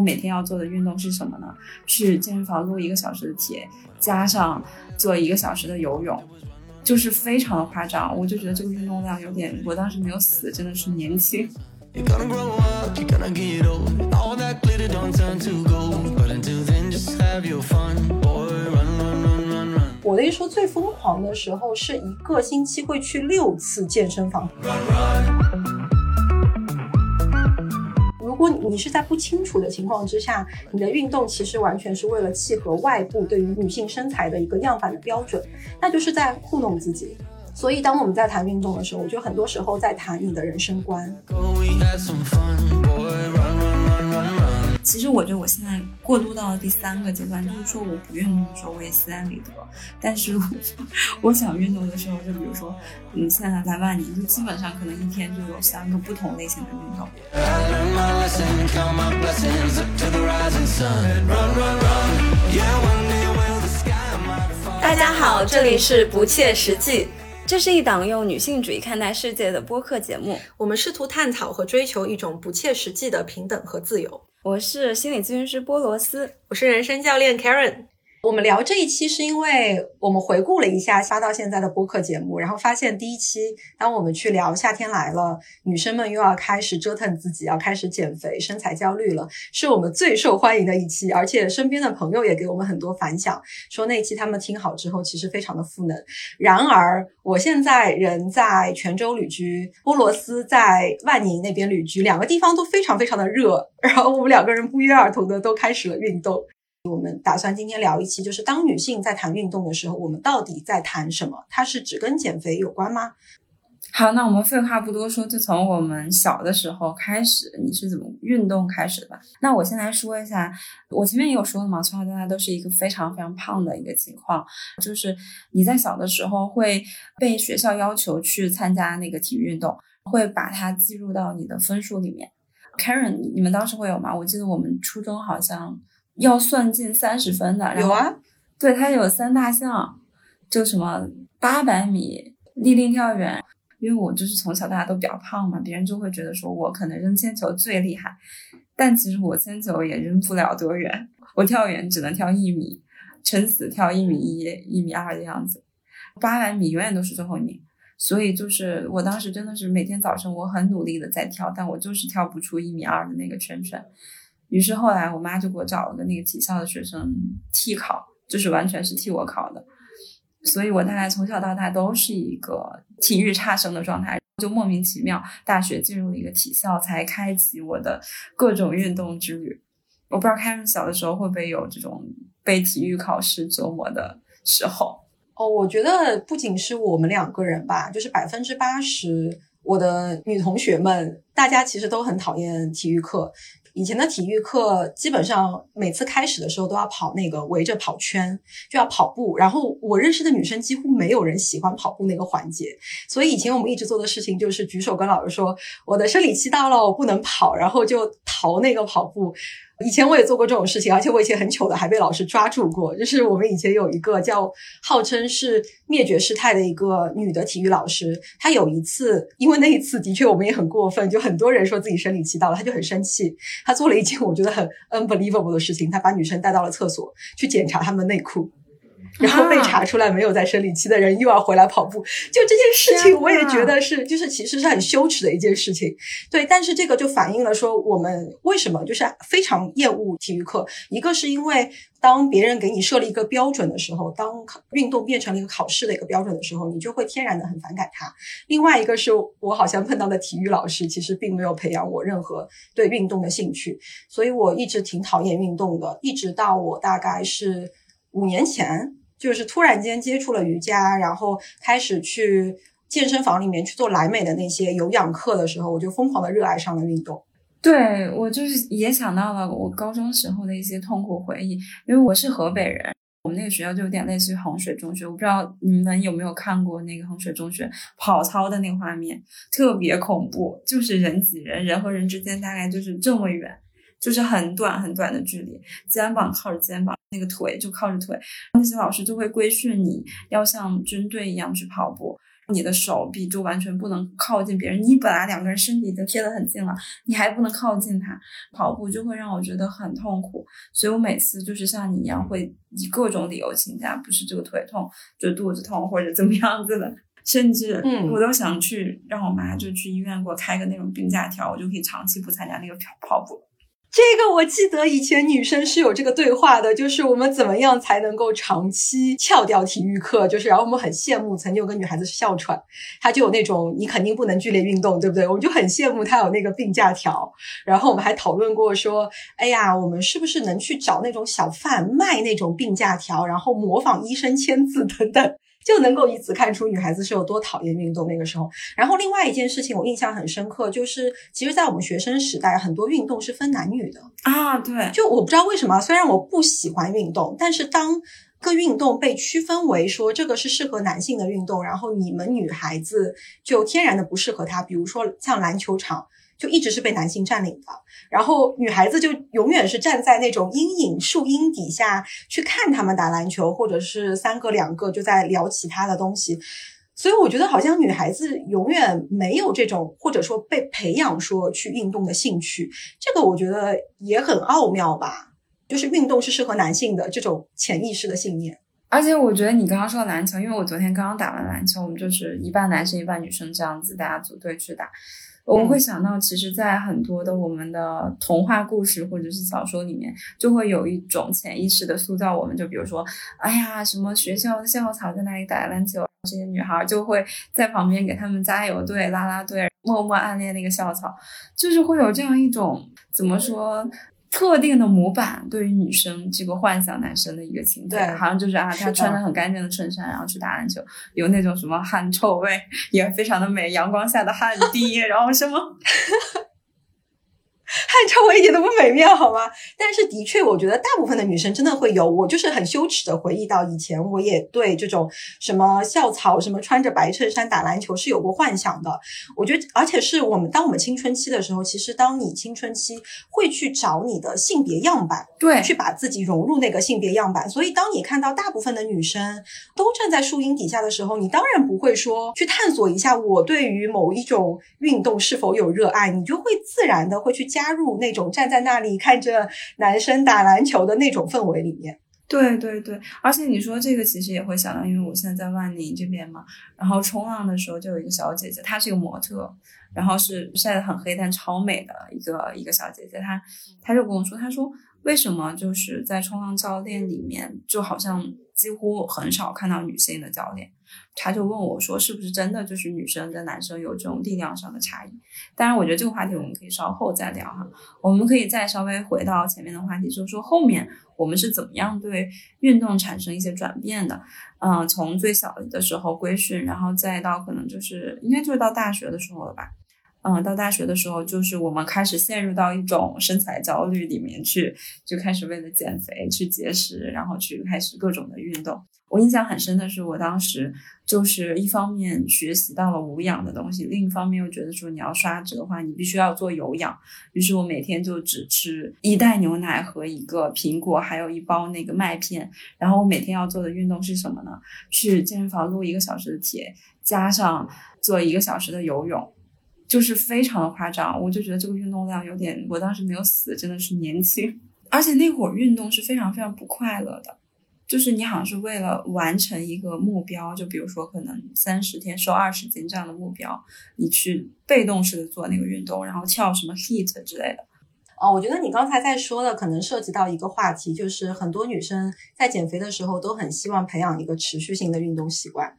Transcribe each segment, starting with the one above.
我每天要做的运动是什么呢？去健身房撸一个小时的铁，加上做一个小时的游泳，就是非常的夸张。我就觉得这个运动量有点，我当时没有死，真的是年轻。我的一说最疯狂的时候，是一个星期会去六次健身房。如如果你是在不清楚的情况之下，你的运动其实完全是为了契合外部对于女性身材的一个样板的标准，那就是在糊弄自己。所以，当我们在谈运动的时候，我觉得很多时候在谈你的人生观。其实我觉得我现在过渡到了第三个阶段，就是说我不运动的时候我也心安理得，但是 我想运动的时候，就比如说，嗯，现在在万宁，就基本上可能一天就有三个不同类型的运动。大家好，这里是不切实际。这是一档用女性主义看待世界的播客节目，我们试图探讨和追求一种不切实际的平等和自由。我是心理咨询师波罗斯，我是人生教练 Karen。我们聊这一期是因为我们回顾了一下发到现在的播客节目，然后发现第一期当我们去聊夏天来了，女生们又要开始折腾自己，要开始减肥、身材焦虑了，是我们最受欢迎的一期，而且身边的朋友也给我们很多反响，说那期他们听好之后其实非常的赋能。然而我现在人在泉州旅居，波罗斯在万宁那边旅居，两个地方都非常非常的热，然后我们两个人不约而同的都开始了运动。我们打算今天聊一期，就是当女性在谈运动的时候，我们到底在谈什么？它是只跟减肥有关吗？好，那我们废话不多说，就从我们小的时候开始，你是怎么运动开始的吧？那我先来说一下，我前面也有说了嘛，从小到大都是一个非常非常胖的一个情况，就是你在小的时候会被学校要求去参加那个体育运动，会把它记录到你的分数里面。Karen，你们当时会有吗？我记得我们初中好像。要算进三十分的，有啊，对，它有三大项，就什么八百米立定跳远，因为我就是从小大家都比较胖嘛，别人就会觉得说我可能扔铅球最厉害，但其实我铅球也扔不了多远，我跳远只能跳一米，撑死跳一米一、一米二的样子，八百米永远都是最后一名，所以就是我当时真的是每天早晨我很努力的在跳，但我就是跳不出一米二的那个圈圈。于是后来，我妈就给我找了个那个体校的学生替考，就是完全是替我考的。所以我大概从小到大都是一个体育差生的状态，就莫名其妙大学进入了一个体校，才开启我的各种运动之旅。我不知道 Karen 小的时候会不会有这种被体育考试折磨的时候。哦，我觉得不仅是我们两个人吧，就是百分之八十我的女同学们，大家其实都很讨厌体育课。以前的体育课基本上每次开始的时候都要跑那个围着跑圈，就要跑步。然后我认识的女生几乎没有人喜欢跑步那个环节，所以以前我们一直做的事情就是举手跟老师说我的生理期到了，我不能跑，然后就逃那个跑步。以前我也做过这种事情，而且我以前很糗的，还被老师抓住过。就是我们以前有一个叫号称是灭绝师太的一个女的体育老师，她有一次，因为那一次的确我们也很过分，就很多人说自己生理期到了，她就很生气，她做了一件我觉得很 unbelievable 的事情，她把女生带到了厕所去检查她们的内裤。然后被查出来没有在生理期的人又要回来跑步，就这件事情，我也觉得是，就是其实是很羞耻的一件事情。对，但是这个就反映了说，我们为什么就是非常厌恶体育课。一个是因为当别人给你设立一个标准的时候，当运动变成了一个考试的一个标准的时候，你就会天然的很反感它。另外一个是我好像碰到的体育老师，其实并没有培养我任何对运动的兴趣，所以我一直挺讨厌运动的，一直到我大概是五年前。就是突然间接触了瑜伽，然后开始去健身房里面去做莱美的那些有氧课的时候，我就疯狂的热爱上了运动。对我就是也想到了我高中时候的一些痛苦回忆，因为我是河北人，我们那个学校就有点类似于衡水中学，我不知道你们有没有看过那个衡水中学跑操的那个画面，特别恐怖，就是人挤人，人和人之间大概就是这么远。就是很短很短的距离，肩膀靠着肩膀，那个腿就靠着腿。那些老师就会规训你要像军队一样去跑步，你的手臂就完全不能靠近别人。你本来两个人身体已经贴得很近了，你还不能靠近他。跑步就会让我觉得很痛苦，所以我每次就是像你一样，会以各种理由请假，不是这个腿痛，就肚子痛或者怎么样子的。甚至，嗯我都想去让我妈就去医院给我开个那种病假条，我就可以长期不参加那个跑跑步。这个我记得以前女生是有这个对话的，就是我们怎么样才能够长期翘掉体育课？就是然后我们很羡慕，曾经有个女孩子是哮喘，她就有那种你肯定不能剧烈运动，对不对？我们就很羡慕她有那个病假条。然后我们还讨论过说，哎呀，我们是不是能去找那种小贩卖那种病假条，然后模仿医生签字等等。就能够以此看出女孩子是有多讨厌运动那个时候。然后另外一件事情我印象很深刻，就是其实，在我们学生时代，很多运动是分男女的。啊，对，就我不知道为什么，虽然我不喜欢运动，但是当个运动被区分为说这个是适合男性的运动，然后你们女孩子就天然的不适合它，比如说像篮球场。就一直是被男性占领的，然后女孩子就永远是站在那种阴影树荫底下去看他们打篮球，或者是三个两个就在聊其他的东西。所以我觉得好像女孩子永远没有这种，或者说被培养说去运动的兴趣，这个我觉得也很奥妙吧。就是运动是适合男性的这种潜意识的信念。而且我觉得你刚刚说篮球，因为我昨天刚刚打完篮球，我们就是一半男生一半女生这样子，大家组队去打。我们会想到，其实，在很多的我们的童话故事或者是小说里面，就会有一种潜意识的塑造我们。就比如说，哎呀，什么学校的校草在那里打篮球，这些女孩就会在旁边给他们加油队、拉拉队，默默暗恋那个校草，就是会有这样一种怎么说？特定的模板对于女生这个幻想男生的一个情节，好像就是啊，他穿着很干净的衬衫，然后去打篮球，有那种什么汗臭味，也非常的美，阳光下的汗滴，然后什么。汗臭味一点都不美妙，好吗？但是的确，我觉得大部分的女生真的会有。我就是很羞耻的回忆到以前，我也对这种什么校草、什么穿着白衬衫打篮球是有过幻想的。我觉得，而且是我们当我们青春期的时候，其实当你青春期会去找你的性别样板，对，去把自己融入那个性别样板。所以，当你看到大部分的女生都站在树荫底下的时候，你当然不会说去探索一下我对于某一种运动是否有热爱，你就会自然的会去加。加入那种站在那里看着男生打篮球的那种氛围里面。对对对，而且你说这个其实也会想到，因为我现在在万宁这边嘛，然后冲浪的时候就有一个小姐姐，她是一个模特，然后是晒得很黑但超美的一个一个小姐姐，她她就跟我说，她说为什么就是在冲浪教练里面就好像几乎很少看到女性的教练。他就问我说：“是不是真的就是女生跟男生有这种力量上的差异？”当然，我觉得这个话题我们可以稍后再聊哈。我们可以再稍微回到前面的话题，就是说后面我们是怎么样对运动产生一些转变的？嗯，从最小的时候规训，然后再到可能就是应该就是到大学的时候了吧？嗯，到大学的时候，就是我们开始陷入到一种身材焦虑里面去，就开始为了减肥去节食，然后去开始各种的运动。我印象很深的是，我当时就是一方面学习到了无氧的东西，另一方面又觉得说你要刷脂的话，你必须要做有氧。于是我每天就只吃一袋牛奶和一个苹果，还有一包那个麦片。然后我每天要做的运动是什么呢？去健身房撸一个小时的铁，加上做一个小时的游泳，就是非常的夸张。我就觉得这个运动量有点，我当时没有死，真的是年轻。而且那会儿运动是非常非常不快乐的。就是你好像是为了完成一个目标，就比如说可能三十天瘦二十斤这样的目标，你去被动式的做那个运动，然后跳什么 heat 之类的。哦，我觉得你刚才在说的可能涉及到一个话题，就是很多女生在减肥的时候都很希望培养一个持续性的运动习惯。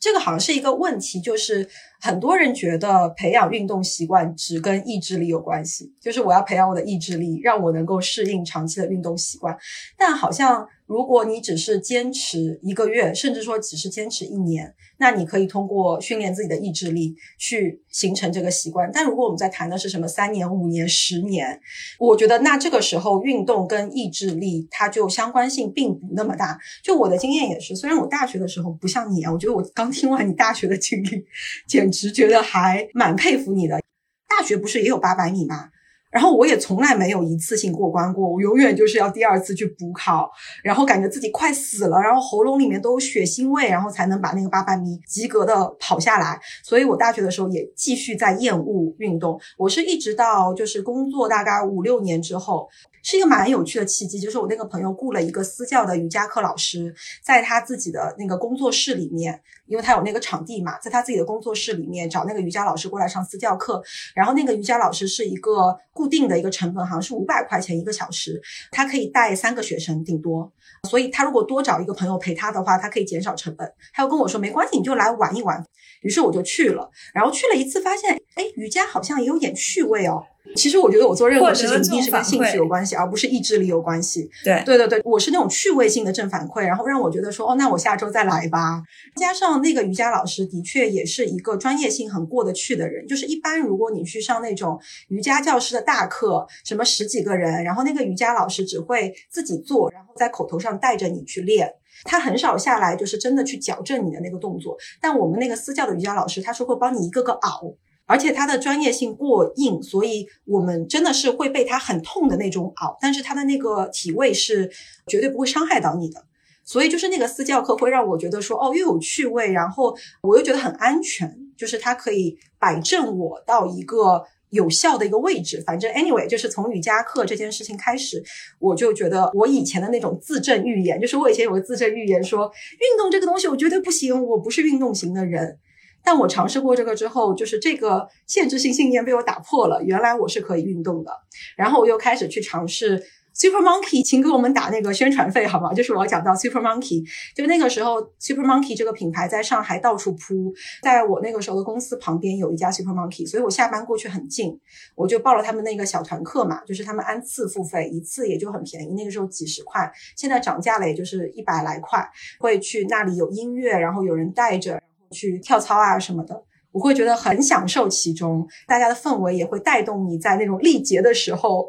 这个好像是一个问题，就是很多人觉得培养运动习惯只跟意志力有关系，就是我要培养我的意志力，让我能够适应长期的运动习惯，但好像。如果你只是坚持一个月，甚至说只是坚持一年，那你可以通过训练自己的意志力去形成这个习惯。但如果我们在谈的是什么三年、五年、十年，我觉得那这个时候运动跟意志力它就相关性并不那么大。就我的经验也是，虽然我大学的时候不像你啊，我觉得我刚听完你大学的经历，简直觉得还蛮佩服你的。大学不是也有八百米吗？然后我也从来没有一次性过关过，我永远就是要第二次去补考，然后感觉自己快死了，然后喉咙里面都有血腥味，然后才能把那个八百米及格的跑下来。所以我大学的时候也继续在厌恶运动，我是一直到就是工作大概五六年之后。是一个蛮有趣的契机，就是我那个朋友雇了一个私教的瑜伽课老师，在他自己的那个工作室里面，因为他有那个场地嘛，在他自己的工作室里面找那个瑜伽老师过来上私教课。然后那个瑜伽老师是一个固定的一个成本，好像是五百块钱一个小时，他可以带三个学生顶多，所以他如果多找一个朋友陪他的话，他可以减少成本。他又跟我说没关系，你就来玩一玩。于是我就去了，然后去了一次，发现哎，瑜伽好像也有点趣味哦。其实我觉得我做任何事情一定是跟兴趣有关系，而不是意志力有关系。对对对对，我是那种趣味性的正反馈，然后让我觉得说，哦，那我下周再来吧。加上那个瑜伽老师的确也是一个专业性很过得去的人，就是一般如果你去上那种瑜伽教师的大课，什么十几个人，然后那个瑜伽老师只会自己做，然后在口头上带着你去练，他很少下来就是真的去矫正你的那个动作。但我们那个私教的瑜伽老师，他是会帮你一个个熬。而且他的专业性过硬，所以我们真的是会被他很痛的那种熬。但是他的那个体位是绝对不会伤害到你的，所以就是那个私教课会让我觉得说，哦，又有趣味，然后我又觉得很安全，就是它可以摆正我到一个有效的一个位置。反正 anyway，就是从瑜伽课这件事情开始，我就觉得我以前的那种自证预言，就是我以前有个自证预言说，运动这个东西我绝对不行，我不是运动型的人。但我尝试过这个之后，就是这个限制性信念被我打破了。原来我是可以运动的，然后我又开始去尝试 Super Monkey，请给我们打那个宣传费好吗？就是我要讲到 Super Monkey，就那个时候 Super Monkey 这个品牌在上海到处铺，在我那个时候的公司旁边有一家 Super Monkey，所以我下班过去很近，我就报了他们那个小团课嘛，就是他们按次付费，一次也就很便宜，那个时候几十块，现在涨价了也就是一百来块，会去那里有音乐，然后有人带着。然后去跳操啊什么的，我会觉得很享受其中，大家的氛围也会带动你在那种力竭的时候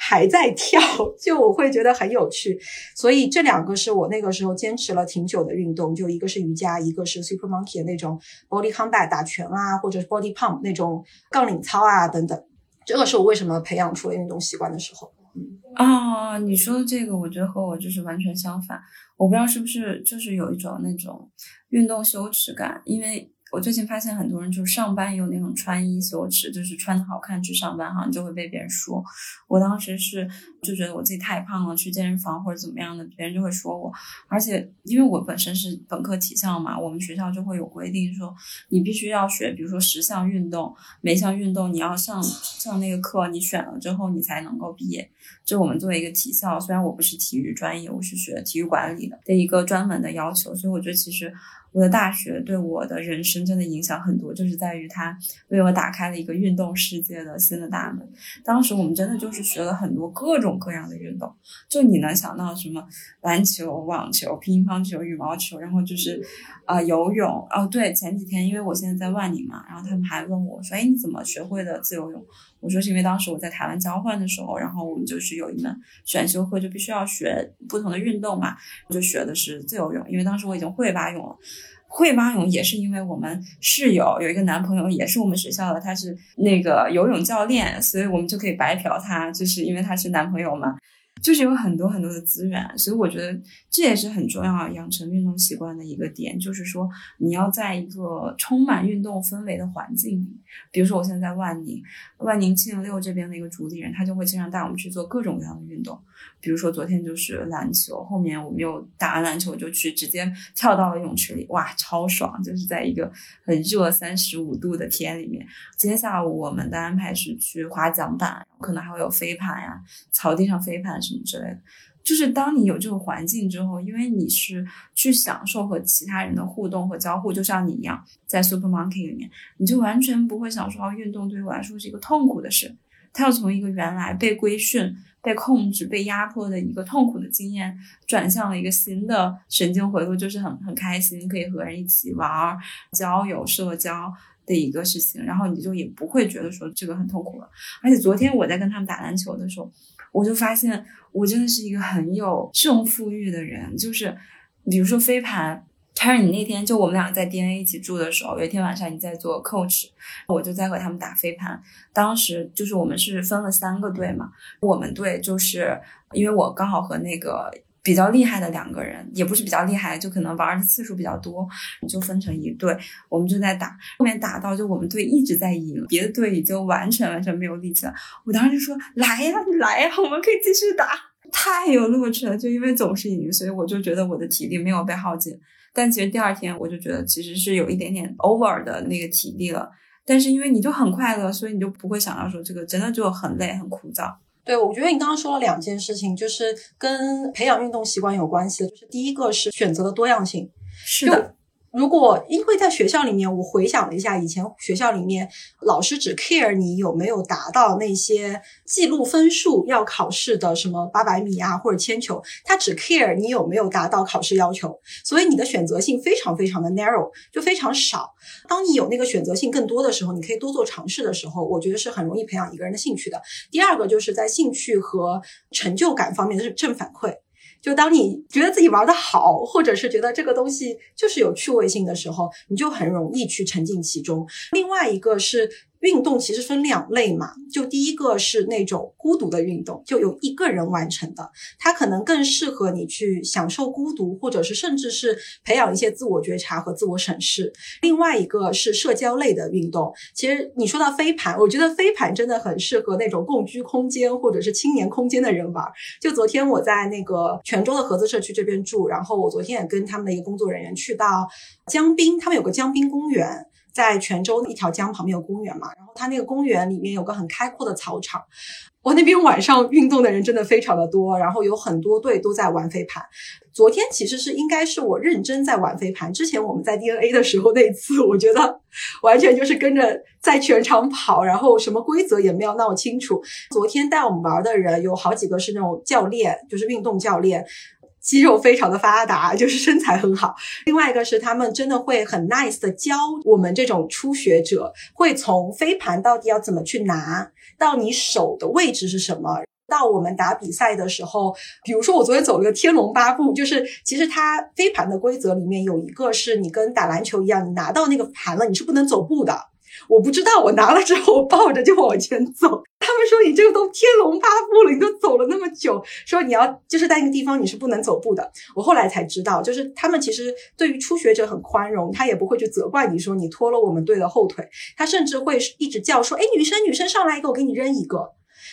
还在跳，就我会觉得很有趣。所以这两个是我那个时候坚持了挺久的运动，就一个是瑜伽，一个是 Super Monkey 的那种 Body Combat 打拳啊，或者是 Body Pump 那种杠铃操啊等等。这个是我为什么培养出了运动习惯的时候。啊，你说的这个，我觉得和我就是完全相反。我不知道是不是就是有一种那种运动羞耻感，因为。我最近发现很多人就是上班有那种穿衣羞耻，就是穿的好看去上班，好像就会被别人说。我当时是就觉得我自己太胖了，去健身房或者怎么样的，别人就会说我。而且因为我本身是本科体校嘛，我们学校就会有规定说，你必须要学，比如说十项运动，每项运动你要上上那个课，你选了之后你才能够毕业。就我们作为一个体校，虽然我不是体育专业，我是学体育管理的的一个专门的要求，所以我觉得其实。我的大学对我的人生真的影响很多，就是在于它为我打开了一个运动世界的新的大门。当时我们真的就是学了很多各种各样的运动，就你能想到什么篮球、网球、乒乓球、羽毛球，然后就是啊游泳。哦，对，前几天因为我现在在万宁嘛，然后他们还问我说：“哎，你怎么学会的自由泳？”我说是因为当时我在台湾交换的时候，然后我们就是有一门选修课，就必须要学不同的运动嘛，我就学的是自由泳。因为当时我已经会蛙泳了，会蛙泳也是因为我们室友有一个男朋友也是我们学校的，他是那个游泳教练，所以我们就可以白嫖他，就是因为他是男朋友嘛。就是有很多很多的资源，所以我觉得这也是很重要养成运动习惯的一个点，就是说你要在一个充满运动氛围的环境里。比如说我现在在万宁，万宁七零六这边的一个主理人，他就会经常带我们去做各种各样的运动。比如说昨天就是篮球，后面我们又打完篮球就去直接跳到了泳池里，哇，超爽！就是在一个很热三十五度的天里面。今天下午我们的安排是去滑桨板，可能还会有飞盘呀，草地上飞盘什么之类的。就是当你有这个环境之后，因为你是去享受和其他人的互动和交互，就像你一样在 Super Monkey 里面，你就完全不会想说运动对于我来说是一个痛苦的事。它要从一个原来被规训、被控制、被压迫的一个痛苦的经验，转向了一个新的神经回路，就是很很开心，可以和人一起玩、交友、社交的一个事情。然后你就也不会觉得说这个很痛苦了。而且昨天我在跟他们打篮球的时候，我就发现我真的是一个很有胜负欲的人，就是比如说飞盘。他说你那天就我们俩在 DNA 一起住的时候，有一天晚上你在做 coach，我就在和他们打飞盘。当时就是我们是分了三个队嘛，我们队就是因为我刚好和那个比较厉害的两个人，也不是比较厉害，就可能玩的次数比较多，就分成一队，我们就在打。后面打到就我们队一直在赢，别的队已经完全完全没有力气了。我当时就说来呀，你来呀，我们可以继续打，太有乐趣了。就因为总是赢，所以我就觉得我的体力没有被耗尽。但其实第二天我就觉得其实是有一点点 over 的那个体力了，但是因为你就很快乐，所以你就不会想到说这个真的就很累很枯燥。对，我觉得你刚刚说了两件事情，就是跟培养运动习惯有关系的，就是第一个是选择的多样性，是的。如果因为在学校里面，我回想了一下，以前学校里面老师只 care 你有没有达到那些记录分数要考试的什么八百米啊或者铅球，他只 care 你有没有达到考试要求，所以你的选择性非常非常的 narrow，就非常少。当你有那个选择性更多的时候，你可以多做尝试的时候，我觉得是很容易培养一个人的兴趣的。第二个就是在兴趣和成就感方面的正反馈。就当你觉得自己玩的好，或者是觉得这个东西就是有趣味性的时候，你就很容易去沉浸其中。另外一个是。运动其实分两类嘛，就第一个是那种孤独的运动，就有一个人完成的，它可能更适合你去享受孤独，或者是甚至是培养一些自我觉察和自我审视。另外一个是社交类的运动，其实你说到飞盘，我觉得飞盘真的很适合那种共居空间或者是青年空间的人玩。就昨天我在那个泉州的合资社区这边住，然后我昨天也跟他们的一个工作人员去到江滨，他们有个江滨公园。在泉州一条江旁边有公园嘛，然后它那个公园里面有个很开阔的草场，我那边晚上运动的人真的非常的多，然后有很多队都在玩飞盘。昨天其实是应该是我认真在玩飞盘，之前我们在 DNA 的时候那次，我觉得完全就是跟着在全场跑，然后什么规则也没有闹清楚。昨天带我们玩的人有好几个是那种教练，就是运动教练。肌肉非常的发达，就是身材很好。另外一个是他们真的会很 nice 的教我们这种初学者，会从飞盘到底要怎么去拿，到你手的位置是什么，到我们打比赛的时候，比如说我昨天走了个天龙八部，就是其实它飞盘的规则里面有一个是你跟打篮球一样，你拿到那个盘了，你是不能走步的。我不知道，我拿了之后，我抱着就往前走。他们说你这个都天龙八部了，你都走了那么久，说你要就是在那个地方你是不能走步的。我后来才知道，就是他们其实对于初学者很宽容，他也不会去责怪你说你拖了我们队的后腿，他甚至会一直叫说，哎，女生女生上来一个，我给你扔一个。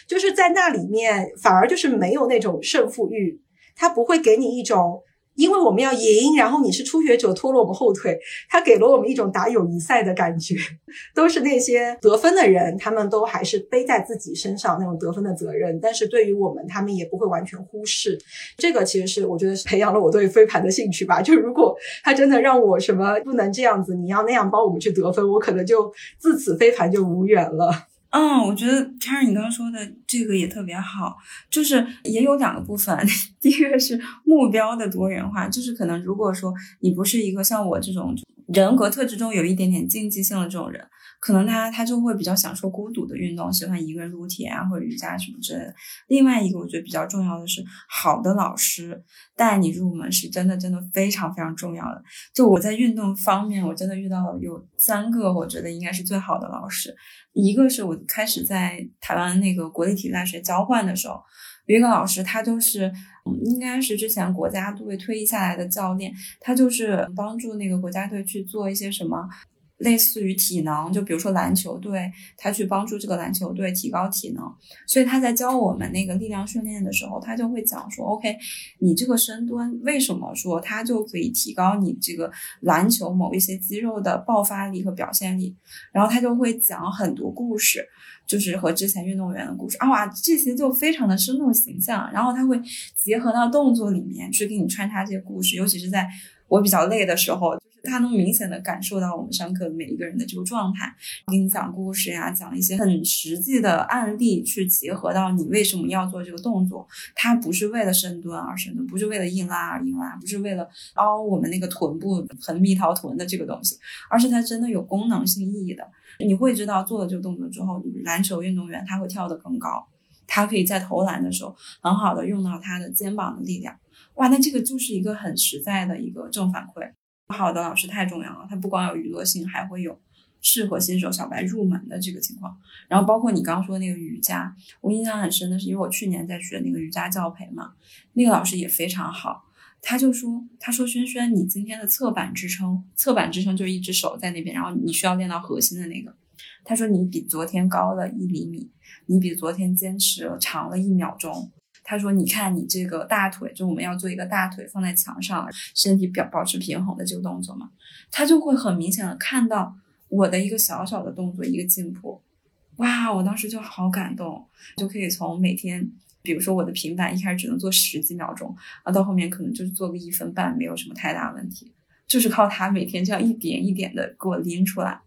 就是在那里面反而就是没有那种胜负欲，他不会给你一种。因为我们要赢，然后你是初学者拖了我们后腿，他给了我们一种打友谊赛的感觉。都是那些得分的人，他们都还是背在自己身上那种得分的责任。但是对于我们，他们也不会完全忽视。这个其实是我觉得是培养了我对飞盘的兴趣吧。就如果他真的让我什么不能这样子，你要那样帮我们去得分，我可能就自此飞盘就无缘了。嗯，我觉得加上你刚刚说的这个也特别好，就是也有两个部分。第一个是目标的多元化，就是可能如果说你不是一个像我这种人格特质中有一点点竞技性的这种人。可能他他就会比较享受孤独的运动，喜欢一个人撸铁啊或者瑜伽什么之类的。另外一个我觉得比较重要的是，好的老师带你入门是真的真的非常非常重要的。就我在运动方面，我真的遇到了有三个我觉得应该是最好的老师。一个是我开始在台湾那个国立体育大学交换的时候，有一个老师，他就是应该是之前国家队退役下来的教练，他就是帮助那个国家队去做一些什么。类似于体能，就比如说篮球队，他去帮助这个篮球队提高体能，所以他在教我们那个力量训练的时候，他就会讲说，OK，你这个深蹲为什么说它就可以提高你这个篮球某一些肌肉的爆发力和表现力，然后他就会讲很多故事，就是和之前运动员的故事。啊，哇，这些就非常的生动形象，然后他会结合到动作里面去给你穿插这些故事，尤其是在我比较累的时候。他能明显的感受到我们上课每一个人的这个状态，给你讲故事呀，讲一些很实际的案例，去结合到你为什么要做这个动作。它不是为了深蹲而深蹲，不是为了硬拉而硬拉，不是为了凹我们那个臀部横蜜桃臀的这个东西，而是它真的有功能性意义的。你会知道做了这个动作之后，篮球运动员他会跳得更高，他可以在投篮的时候很好的用到他的肩膀的力量。哇，那这个就是一个很实在的一个正反馈。好的老师太重要了，他不光有娱乐性，还会有适合新手小白入门的这个情况。然后包括你刚刚说那个瑜伽，我印象很深的是，因为我去年在学那个瑜伽教培嘛，那个老师也非常好。他就说：“他说轩轩，你今天的侧板支撑，侧板支撑就是一只手在那边，然后你需要练到核心的那个。他说你比昨天高了一厘米，你比昨天坚持长了一秒钟。他说你看你这个大腿，就我们要做一个大腿放在墙上，身体表保持平衡的这个动作嘛，他就会很明显的看到我的一个小小的动作一个进步。哇，我当时就好感动，就可以从每天。”比如说我的平板一开始只能做十几秒钟，啊，到后面可能就是做个一分半，没有什么太大问题，就是靠他每天这样一点一点的给我拎出来。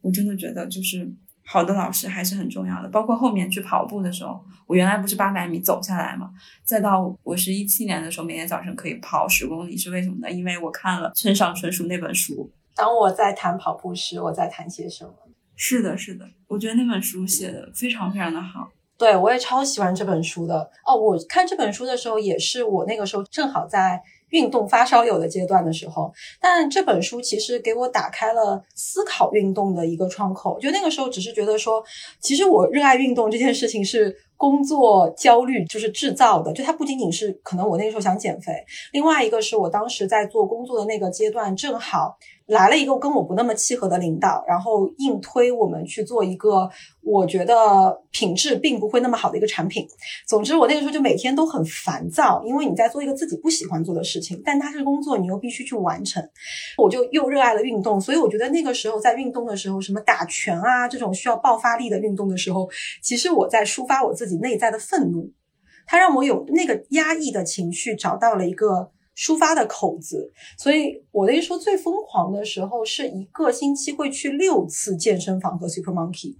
我真的觉得就是好的老师还是很重要的。包括后面去跑步的时候，我原来不是八百米走下来嘛，再到我是一七年的时候，每天早晨可以跑十公里，是为什么呢？因为我看了村上春树那本书。当我在谈跑步时，我在谈些什么？是的，是的，我觉得那本书写的非常非常的好。对，我也超喜欢这本书的哦。我看这本书的时候，也是我那个时候正好在运动发烧友的阶段的时候。但这本书其实给我打开了思考运动的一个窗口。就那个时候，只是觉得说，其实我热爱运动这件事情是工作焦虑就是制造的。就它不仅仅是可能我那个时候想减肥，另外一个是我当时在做工作的那个阶段，正好。来了一个跟我不那么契合的领导，然后硬推我们去做一个我觉得品质并不会那么好的一个产品。总之，我那个时候就每天都很烦躁，因为你在做一个自己不喜欢做的事情，但它是工作，你又必须去完成。我就又热爱了运动，所以我觉得那个时候在运动的时候，什么打拳啊这种需要爆发力的运动的时候，其实我在抒发我自己内在的愤怒，它让我有那个压抑的情绪找到了一个。抒发的口子，所以我的一说最疯狂的时候是一个星期会去六次健身房和 Super Monkey。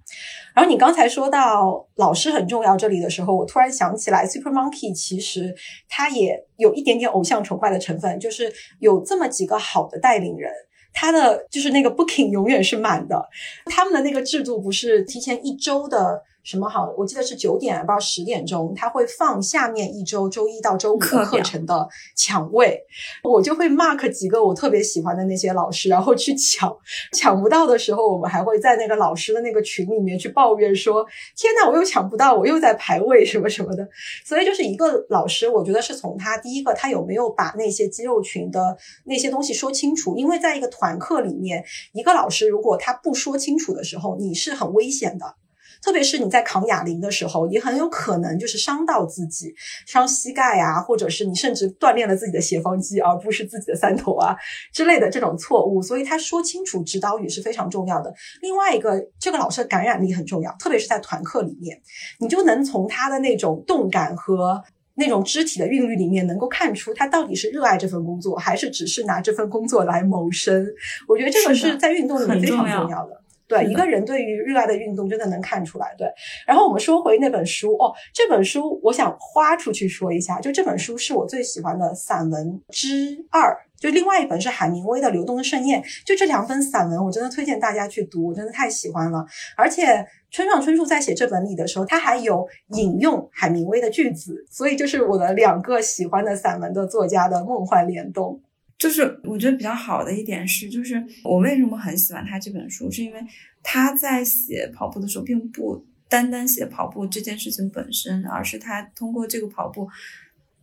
然后你刚才说到老师很重要这里的时候，我突然想起来 Super Monkey 其实它也有一点点偶像崇拜的成分，就是有这么几个好的带领人，他的就是那个 booking 永远是满的，他们的那个制度不是提前一周的。什么好？我记得是九点，不知道十点钟，他会放下面一周周一到周五的课程的抢位，我就会 mark 几个我特别喜欢的那些老师，然后去抢。抢不到的时候，我们还会在那个老师的那个群里面去抱怨说：“天呐，我又抢不到，我又在排位什么什么的。”所以就是一个老师，我觉得是从他第一个，他有没有把那些肌肉群的那些东西说清楚？因为在一个团课里面，一个老师如果他不说清楚的时候，你是很危险的。特别是你在扛哑铃的时候，也很有可能就是伤到自己，伤膝盖啊，或者是你甚至锻炼了自己的斜方肌，而不是自己的三头啊之类的这种错误。所以他说清楚指导语是非常重要的。另外一个，这个老师的感染力很重要，特别是在团课里面，你就能从他的那种动感和那种肢体的韵律里面，能够看出他到底是热爱这份工作，还是只是拿这份工作来谋生。我觉得这个是在运动里面非常重要的。对一个人对于热爱的运动，真的能看出来。对，然后我们说回那本书哦，这本书我想花出去说一下，就这本书是我最喜欢的散文之二，就另外一本是海明威的《流动的盛宴》，就这两本散文，我真的推荐大家去读，我真的太喜欢了。而且村上春树在写这本里的时候，他还有引用海明威的句子，所以就是我的两个喜欢的散文的作家的梦幻联动。就是我觉得比较好的一点是，就是我为什么很喜欢他这本书，是因为他在写跑步的时候，并不单单写跑步这件事情本身，而是他通过这个跑步，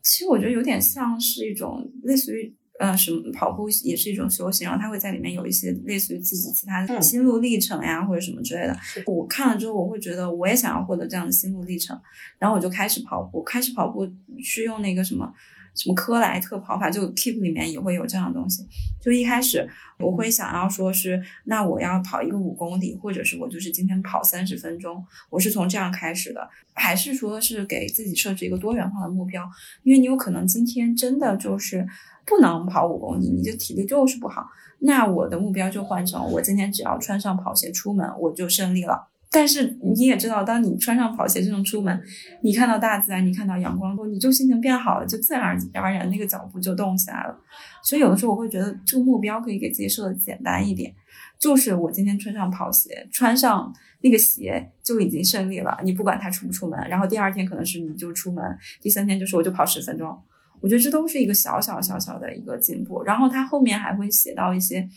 其实我觉得有点像是一种类似于呃什么跑步也是一种修行，然后他会在里面有一些类似于自己其他的心路历程呀或者什么之类的。我看了之后，我会觉得我也想要获得这样的心路历程，然后我就开始跑步，开始跑步是用那个什么。什么科莱特跑法，就 Keep 里面也会有这样的东西。就一开始我会想要说是，那我要跑一个五公里，或者是我就是今天跑三十分钟，我是从这样开始的，还是说是给自己设置一个多元化的目标？因为你有可能今天真的就是不能跑五公里，你的体力就是不好，那我的目标就换成我今天只要穿上跑鞋出门，我就胜利了。但是你也知道，当你穿上跑鞋就能出门，你看到大自然，你看到阳光后，你就心情变好了，就自然而然那个脚步就动起来了。所以有的时候我会觉得这个目标可以给自己设的简单一点，就是我今天穿上跑鞋，穿上那个鞋就已经胜利了。你不管他出不出门，然后第二天可能是你就出门，第三天就是我就跑十分钟。我觉得这都是一个小小小小的一个进步。然后他后面还会写到一些，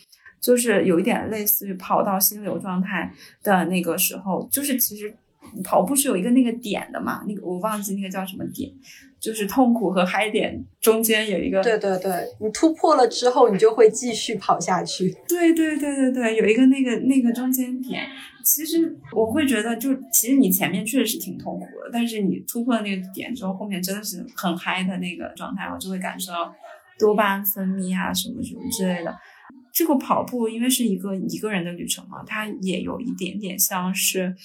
就是有一点类似于跑到心流状态的那个时候，就是其实跑步是有一个那个点的嘛，那个我忘记那个叫什么点，就是痛苦和嗨点中间有一个。对对对，你突破了之后，你就会继续跑下去。对对对对对，有一个那个那个中间点。其实我会觉得，就其实你前面确实是挺痛苦的，但是你突破了那个点之后，后面真的是很嗨的那个状态，我就会感受到多巴胺分泌啊什么什么之类的。这个跑步因为是一个一个人的旅程嘛，它也有一点点像是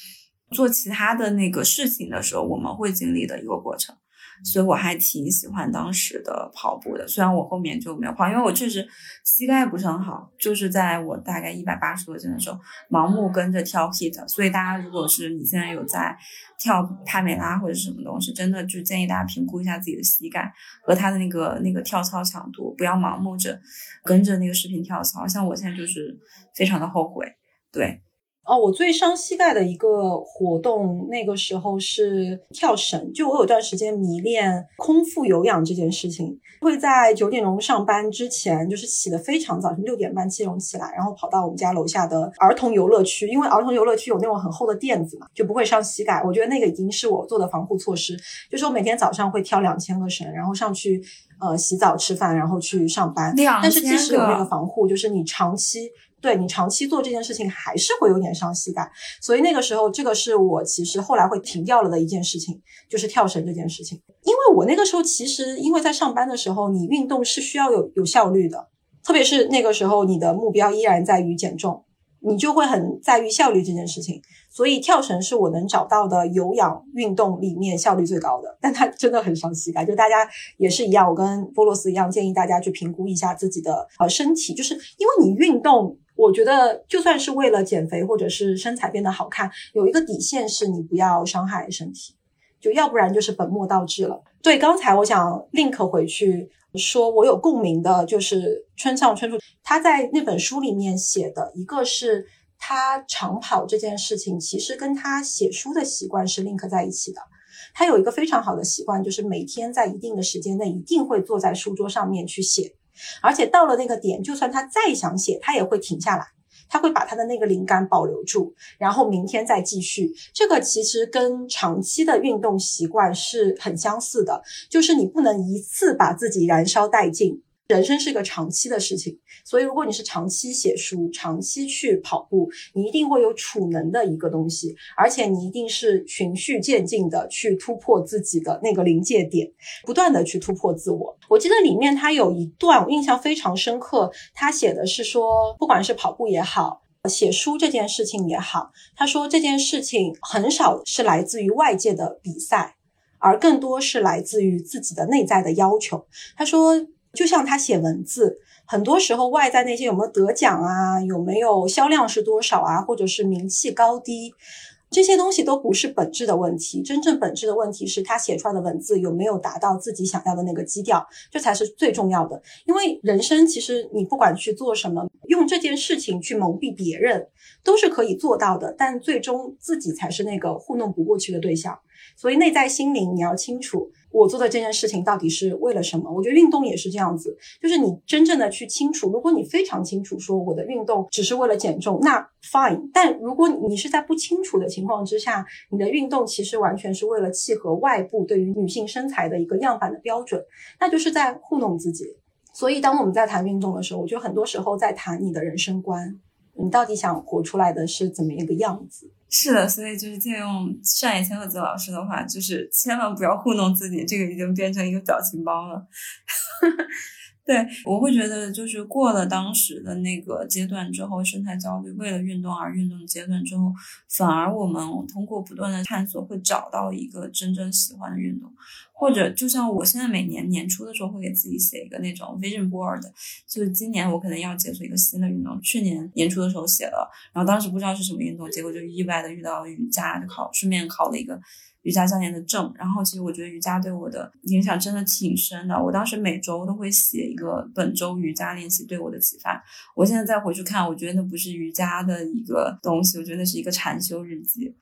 做其他的那个事情的时候我们会经历的一个过程。所以我还挺喜欢当时的跑步的，虽然我后面就没有跑，因为我确实膝盖不是很好，就是在我大概一百八十多斤的时候，盲目跟着跳 HIT。所以大家如果是你现在有在跳帕梅拉或者什么东西，真的就建议大家评估一下自己的膝盖和他的那个那个跳操强度，不要盲目着跟着那个视频跳操。像我现在就是非常的后悔，对。哦，我最伤膝盖的一个活动，那个时候是跳绳。就我有段时间迷恋空腹有氧这件事情，会在九点钟上班之前，就是起得非常早，六点半七点钟起来，然后跑到我们家楼下的儿童游乐区，因为儿童游乐区有那种很厚的垫子嘛，就不会伤膝盖。我觉得那个已经是我做的防护措施。就是我每天早上会跳两千个绳，然后上去呃洗澡吃饭，然后去上班。但是即使有那个防护，就是你长期。对你长期做这件事情还是会有点伤膝盖，所以那个时候，这个是我其实后来会停掉了的一件事情，就是跳绳这件事情。因为我那个时候其实因为在上班的时候，你运动是需要有有效率的，特别是那个时候你的目标依然在于减重，你就会很在于效率这件事情。所以跳绳是我能找到的有氧运动里面效率最高的，但它真的很伤膝盖。就大家也是一样，我跟波罗斯一样，建议大家去评估一下自己的呃身体，就是因为你运动。我觉得就算是为了减肥或者是身材变得好看，有一个底线是你不要伤害身体，就要不然就是本末倒置了。对，刚才我想 link 回去说，我有共鸣的就是村上春树，他在那本书里面写的一个是他长跑这件事情，其实跟他写书的习惯是 link 在一起的。他有一个非常好的习惯，就是每天在一定的时间内一定会坐在书桌上面去写。而且到了那个点，就算他再想写，他也会停下来，他会把他的那个灵感保留住，然后明天再继续。这个其实跟长期的运动习惯是很相似的，就是你不能一次把自己燃烧殆尽。人生是一个长期的事情，所以如果你是长期写书、长期去跑步，你一定会有储能的一个东西，而且你一定是循序渐进的去突破自己的那个临界点，不断的去突破自我。我记得里面他有一段我印象非常深刻，他写的是说，不管是跑步也好，写书这件事情也好，他说这件事情很少是来自于外界的比赛，而更多是来自于自己的内在的要求。他说。就像他写文字，很多时候外在那些有没有得奖啊，有没有销量是多少啊，或者是名气高低，这些东西都不是本质的问题。真正本质的问题是他写出来的文字有没有达到自己想要的那个基调，这才是最重要的。因为人生其实你不管去做什么，用这件事情去蒙蔽别人，都是可以做到的，但最终自己才是那个糊弄不过去的对象。所以内在心灵你要清楚。我做的这件事情到底是为了什么？我觉得运动也是这样子，就是你真正的去清楚。如果你非常清楚说我的运动只是为了减重，那 fine。但如果你是在不清楚的情况之下，你的运动其实完全是为了契合外部对于女性身材的一个样板的标准，那就是在糊弄自己。所以当我们在谈运动的时候，我觉得很多时候在谈你的人生观，你到底想活出来的是怎么一个样子。是的，所以就是借用上野千鹤子老师的话，就是千万不要糊弄自己，这个已经变成一个表情包了。对我会觉得，就是过了当时的那个阶段之后，身材焦虑为了运动而运动的阶段之后，反而我们通过不断的探索，会找到一个真正喜欢的运动。或者就像我现在每年年初的时候会给自己写一个那种 vision board，就是今年我可能要解锁一个新的运动。去年年初的时候写了，然后当时不知道是什么运动，结果就意外的遇到了瑜伽，就考顺便考了一个瑜伽教练的证。然后其实我觉得瑜伽对我的影响真的挺深的。我当时每周都会写一个本周瑜伽练习对我的启发。我现在再回去看，我觉得那不是瑜伽的一个东西，我觉得那是一个禅修日记。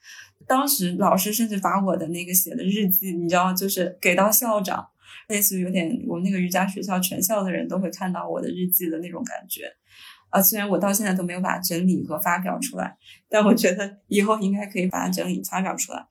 当时老师甚至把我的那个写的日记，你知道，就是给到校长，类似于有点我们那个瑜伽学校全校的人都会看到我的日记的那种感觉。啊，虽然我到现在都没有把它整理和发表出来，但我觉得以后应该可以把它整理发表出来。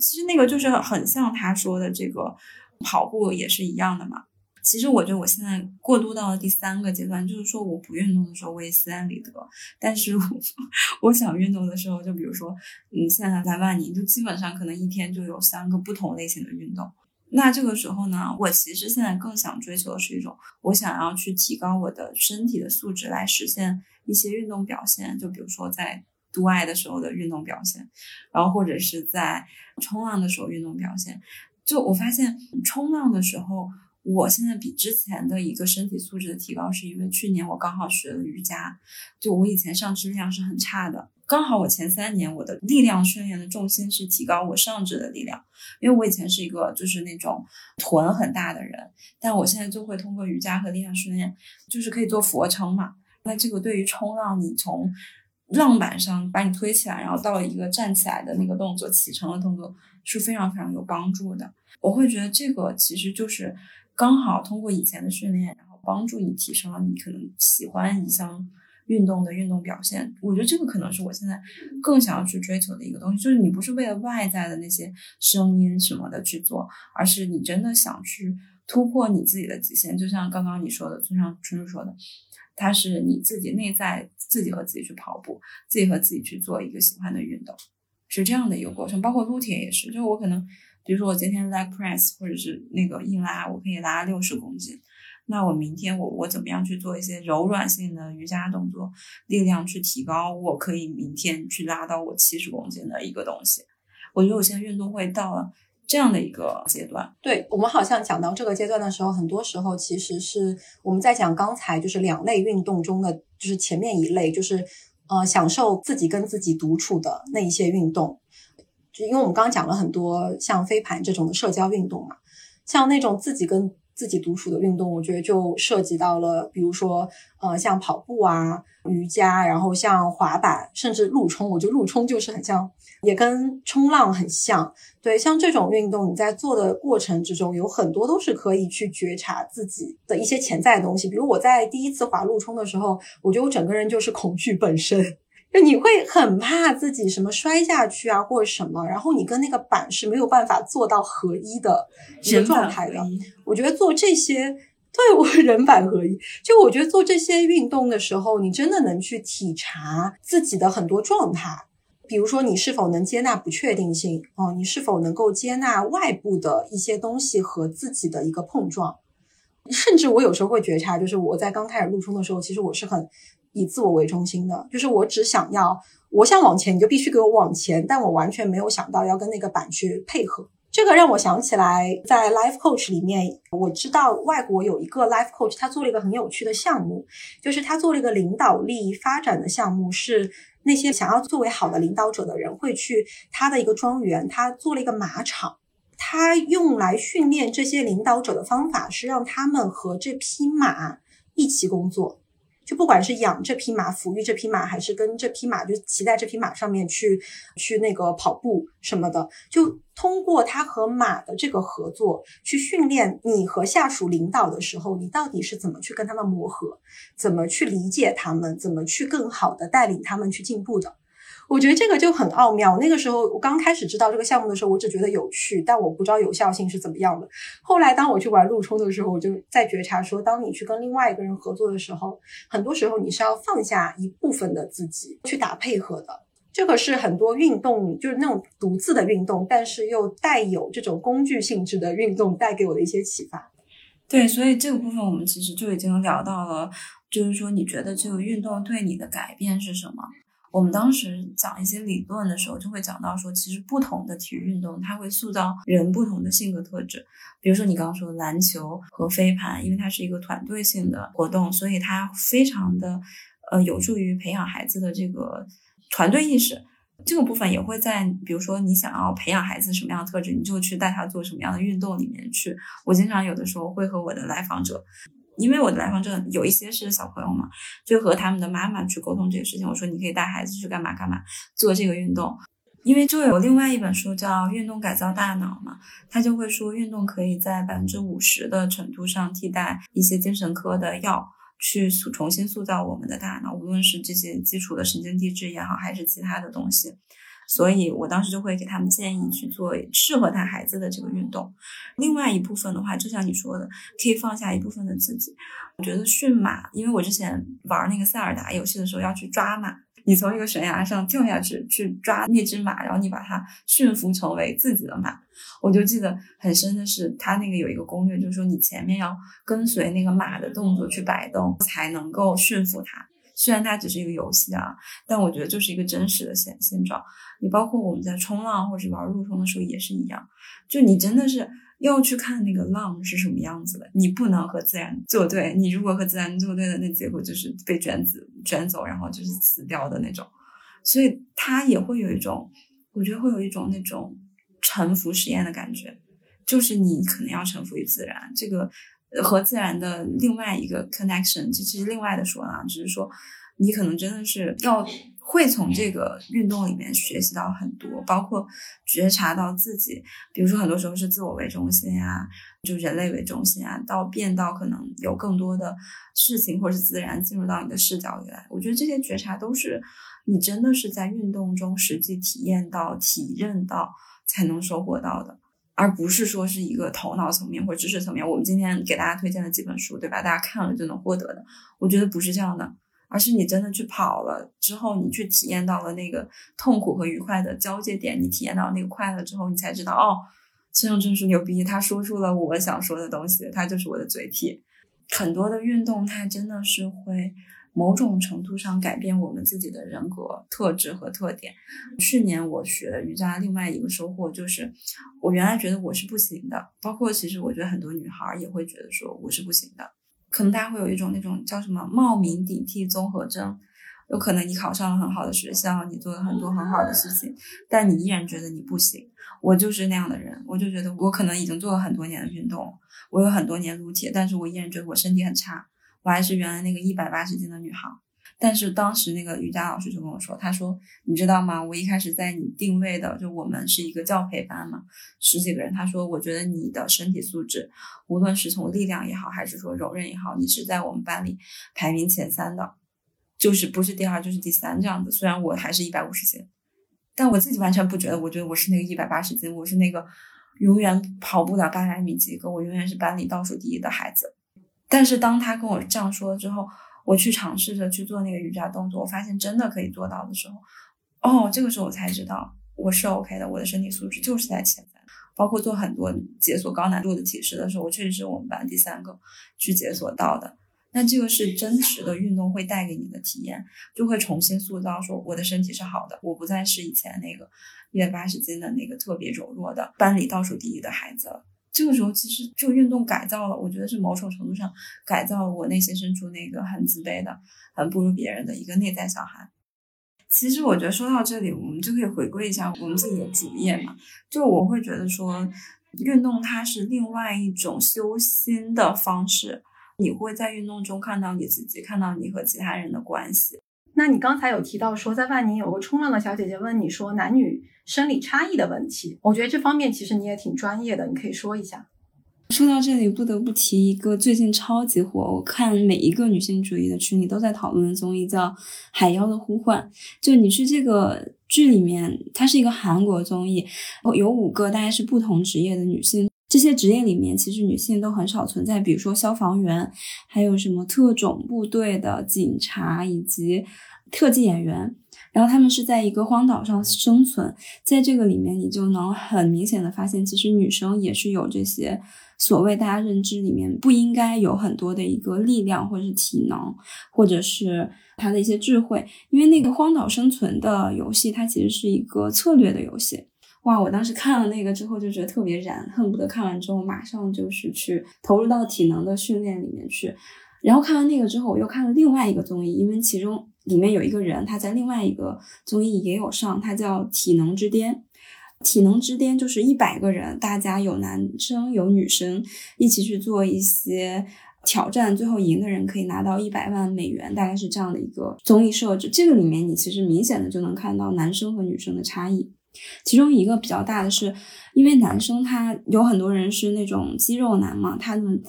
其实那个就是很像他说的这个跑步也是一样的嘛。其实我觉得我现在过渡到了第三个阶段，就是说我不运动的时候我也心安理得，但是 我想运动的时候，就比如说，嗯，现在在万宁，就基本上可能一天就有三个不同类型的运动。那这个时候呢，我其实现在更想追求的是一种，我想要去提高我的身体的素质，来实现一些运动表现，就比如说在度爱的时候的运动表现，然后或者是在冲浪的时候运动表现。就我发现冲浪的时候。我现在比之前的一个身体素质的提高，是因为去年我刚好学了瑜伽，就我以前上肢力量是很差的，刚好我前三年我的力量训练的重心是提高我上肢的力量，因为我以前是一个就是那种臀很大的人，但我现在就会通过瑜伽和力量训练，就是可以做俯卧撑嘛。那这个对于冲浪，你从浪板上把你推起来，然后到一个站起来的那个动作，起程的动作是非常非常有帮助的。我会觉得这个其实就是。刚好通过以前的训练，然后帮助你提升了你可能喜欢一项运动的运动表现。我觉得这个可能是我现在更想要去追求的一个东西，就是你不是为了外在的那些声音什么的去做，而是你真的想去突破你自己的极限。就像刚刚你说的，村上春树说的，它是你自己内在自己和自己去跑步，自己和自己去做一个喜欢的运动，是这样的一个过程。包括撸铁也是，就我可能。比如说我今天 leg press 或者是那个硬拉，我可以拉六十公斤。那我明天我我怎么样去做一些柔软性的瑜伽动作，力量去提高，我可以明天去拉到我七十公斤的一个东西。我觉得我现在运动会到了这样的一个阶段。对我们好像讲到这个阶段的时候，很多时候其实是我们在讲刚才就是两类运动中的，就是前面一类就是呃享受自己跟自己独处的那一些运动。就因为我们刚刚讲了很多像飞盘这种的社交运动嘛，像那种自己跟自己独处的运动，我觉得就涉及到了，比如说呃像跑步啊、瑜伽，然后像滑板，甚至陆冲。我觉得陆冲就是很像，也跟冲浪很像。对，像这种运动，你在做的过程之中，有很多都是可以去觉察自己的一些潜在的东西。比如我在第一次滑陆冲的时候，我觉得我整个人就是恐惧本身。就你会很怕自己什么摔下去啊，或者什么，然后你跟那个板是没有办法做到合一的一个状态的。我觉得做这些，对我人板合一。就我觉得做这些运动的时候，你真的能去体察自己的很多状态，比如说你是否能接纳不确定性哦，你是否能够接纳外部的一些东西和自己的一个碰撞，甚至我有时候会觉察，就是我在刚开始入冲的时候，其实我是很。以自我为中心的，就是我只想要，我想往前，你就必须给我往前，但我完全没有想到要跟那个板去配合。这个让我想起来，在 Life Coach 里面，我知道外国有一个 Life Coach，他做了一个很有趣的项目，就是他做了一个领导力发展的项目，是那些想要作为好的领导者的人会去他的一个庄园，他做了一个马场，他用来训练这些领导者的方法是让他们和这匹马一起工作。就不管是养这匹马、抚育这匹马，还是跟这匹马就骑在这匹马上面去去那个跑步什么的，就通过他和马的这个合作，去训练你和下属领导的时候，你到底是怎么去跟他们磨合，怎么去理解他们，怎么去更好的带领他们去进步的。我觉得这个就很奥妙。那个时候我刚开始知道这个项目的时候，我只觉得有趣，但我不知道有效性是怎么样的。后来当我去玩陆冲的时候，我就在觉察说，当你去跟另外一个人合作的时候，很多时候你是要放下一部分的自己去打配合的。这个是很多运动，就是那种独自的运动，但是又带有这种工具性质的运动带给我的一些启发。对，所以这个部分我们其实就已经聊到了，就是说你觉得这个运动对你的改变是什么？我们当时讲一些理论的时候，就会讲到说，其实不同的体育运动，它会塑造人不同的性格特质。比如说你刚刚说的篮球和飞盘，因为它是一个团队性的活动，所以它非常的呃有助于培养孩子的这个团队意识。这个部分也会在，比如说你想要培养孩子什么样的特质，你就去带他做什么样的运动里面去。我经常有的时候会和我的来访者。因为我的来访者有一些是小朋友嘛，就和他们的妈妈去沟通这个事情。我说你可以带孩子去干嘛干嘛，做这个运动。因为就有另外一本书叫《运动改造大脑》嘛，他就会说运动可以在百分之五十的程度上替代一些精神科的药，去塑重新塑造我们的大脑，无论是这些基础的神经递质也好，还是其他的东西。所以我当时就会给他们建议去做适合他孩子的这个运动。另外一部分的话，就像你说的，可以放下一部分的自己。我觉得驯马，因为我之前玩那个塞尔达游戏的时候要去抓马。你从一个悬崖上跳下去去抓那只马，然后你把它驯服成为自己的马。我就记得很深的是，他那个有一个攻略，就是说你前面要跟随那个马的动作去摆动，才能够驯服它。虽然它只是一个游戏啊，但我觉得就是一个真实的现现状。你包括我们在冲浪或者玩陆冲的时候也是一样，就你真的是。要去看那个浪是什么样子的，你不能和自然作对。你如果和自然作对的，那结果就是被卷子卷走，然后就是死掉的那种。所以它也会有一种，我觉得会有一种那种臣服实验的感觉，就是你可能要臣服于自然。这个和自然的另外一个 connection，这其实另外的说啊，只是说你可能真的是要。会从这个运动里面学习到很多，包括觉察到自己，比如说很多时候是自我为中心啊，就人类为中心啊，到变到可能有更多的事情或者是自然进入到你的视角里来。我觉得这些觉察都是你真的是在运动中实际体验到、体认到才能收获到的，而不是说是一个头脑层面或知识层面。我们今天给大家推荐的几本书，对吧？大家看了就能获得的，我觉得不是这样的。而是你真的去跑了之后，你去体验到了那个痛苦和愉快的交界点，你体验到那个快乐之后，你才知道哦，孙杨真是牛逼，他说出了我想说的东西，他就是我的嘴替。很多的运动，它真的是会某种程度上改变我们自己的人格特质和特点。去年我学瑜伽，另外一个收获就是，我原来觉得我是不行的，包括其实我觉得很多女孩也会觉得说我是不行的。可能大家会有一种那种叫什么冒名顶替综合症，有可能你考上了很好的学校，你做了很多很好的事情，但你依然觉得你不行。我就是那样的人，我就觉得我可能已经做了很多年的运动，我有很多年撸铁，但是我依然觉得我身体很差，我还是原来那个一百八十斤的女孩。但是当时那个瑜伽老师就跟我说：“他说，你知道吗？我一开始在你定位的，就我们是一个教培班嘛，十几个人。他说，我觉得你的身体素质，无论是从力量也好，还是说柔韧也好，你是在我们班里排名前三的，就是不是第二就是第三这样子。虽然我还是一百五十斤，但我自己完全不觉得，我觉得我是那个一百八十斤，我是那个永远跑不了八百米及格，我永远是班里倒数第一的孩子。但是当他跟我这样说之后。我去尝试着去做那个瑜伽动作，我发现真的可以做到的时候，哦，这个时候我才知道我是 OK 的，我的身体素质就是在前三。包括做很多解锁高难度的体式的时候，我确实是我们班第三个去解锁到的。那这个是真实的运动会带给你的体验，就会重新塑造说我的身体是好的，我不再是以前那个一百八十斤的那个特别柔弱的班里倒数第一的孩子了。这个时候其实就运动改造了，我觉得是某种程度上改造了我内心深处那个很自卑的、很不如别人的一个内在小孩。其实我觉得说到这里，我们就可以回归一下我们自己的主业嘛。就我会觉得说，运动它是另外一种修心的方式，你会在运动中看到你自己，看到你和其他人的关系。那你刚才有提到说，在万宁有个冲浪的小姐姐问你说男女生理差异的问题，我觉得这方面其实你也挺专业的，你可以说一下。说到这里，不得不提一个最近超级火，我看每一个女性主义的群里都在讨论的综艺，叫《海妖的呼唤》。就你是这个剧里面，它是一个韩国综艺，有五个大概是不同职业的女性，这些职业里面其实女性都很少存在，比如说消防员，还有什么特种部队的警察，以及。特技演员，然后他们是在一个荒岛上生存，在这个里面，你就能很明显的发现，其实女生也是有这些所谓大家认知里面不应该有很多的一个力量，或者是体能，或者是她的一些智慧。因为那个荒岛生存的游戏，它其实是一个策略的游戏。哇，我当时看了那个之后，就觉得特别燃，恨不得看完之后马上就是去投入到体能的训练里面去。然后看完那个之后，我又看了另外一个综艺，因为其中。里面有一个人，他在另外一个综艺也有上，他叫《体能之巅》。体能之巅就是一百个人，大家有男生有女生，一起去做一些挑战，最后赢的人可以拿到一百万美元，大概是这样的一个综艺设置。这个里面你其实明显的就能看到男生和女生的差异。其中一个比较大的是，因为男生他有很多人是那种肌肉男嘛，他们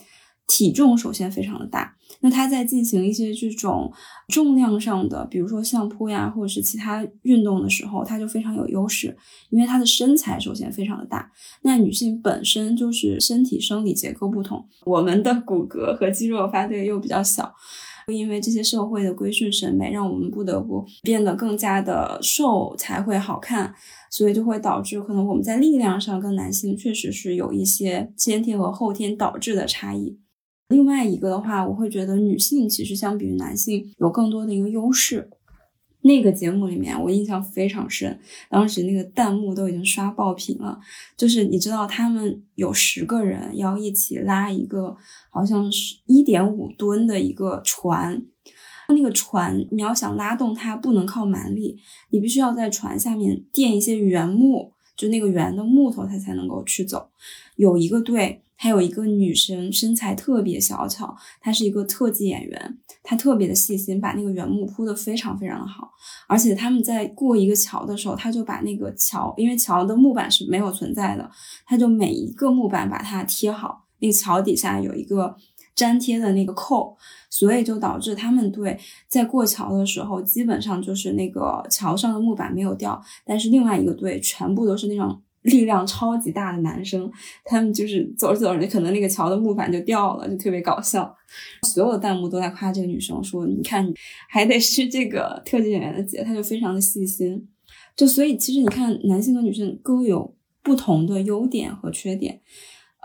体重首先非常的大，那他在进行一些这种重量上的，比如说相扑呀，或者是其他运动的时候，他就非常有优势，因为他的身材首先非常的大。那女性本身就是身体生理结构不同，我们的骨骼和肌肉发育又比较小。因为这些社会的规训审美，让我们不得不变得更加的瘦才会好看，所以就会导致可能我们在力量上跟男性确实是有一些先天和后天导致的差异。另外一个的话，我会觉得女性其实相比于男性有更多的一个优势。那个节目里面，我印象非常深，当时那个弹幕都已经刷爆屏了。就是你知道，他们有十个人要一起拉一个，好像是一点五吨的一个船。那个船你要想拉动它，不能靠蛮力，你必须要在船下面垫一些原木，就那个圆的木头，它才能够去走。有一个队。还有一个女生，身材特别小巧，她是一个特技演员，她特别的细心，把那个原木铺的非常非常的好。而且他们在过一个桥的时候，他就把那个桥，因为桥的木板是没有存在的，他就每一个木板把它贴好，那个桥底下有一个粘贴的那个扣，所以就导致他们队在过桥的时候，基本上就是那个桥上的木板没有掉，但是另外一个队全部都是那种。力量超级大的男生，他们就是走着走着，可能那个桥的木板就掉了，就特别搞笑。所有的弹幕都在夸这个女生，说你看，还得是这个特技演员的姐，她就非常的细心。就所以，其实你看，男性和女性各有不同的优点和缺点。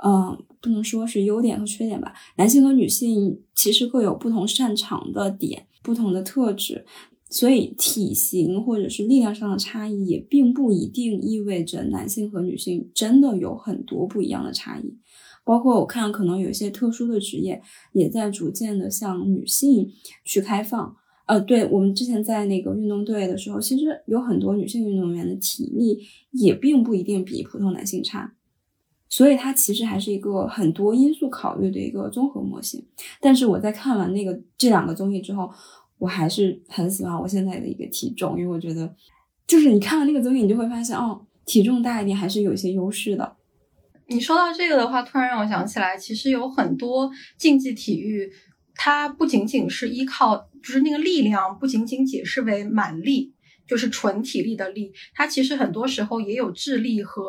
嗯，不能说是优点和缺点吧。男性和女性其实各有不同擅长的点，不同的特质。所以体型或者是力量上的差异，也并不一定意味着男性和女性真的有很多不一样的差异。包括我看，可能有一些特殊的职业也在逐渐的向女性去开放。呃，对我们之前在那个运动队的时候，其实有很多女性运动员的体力也并不一定比普通男性差。所以它其实还是一个很多因素考虑的一个综合模型。但是我在看完那个这两个综艺之后。我还是很喜欢我现在的一个体重，因为我觉得，就是你看了那个综艺，你就会发现，哦，体重大一点还是有一些优势的。你说到这个的话，突然让我想起来，其实有很多竞技体育，它不仅仅是依靠，就是那个力量，不仅仅解释为蛮力。就是纯体力的力，它其实很多时候也有智力和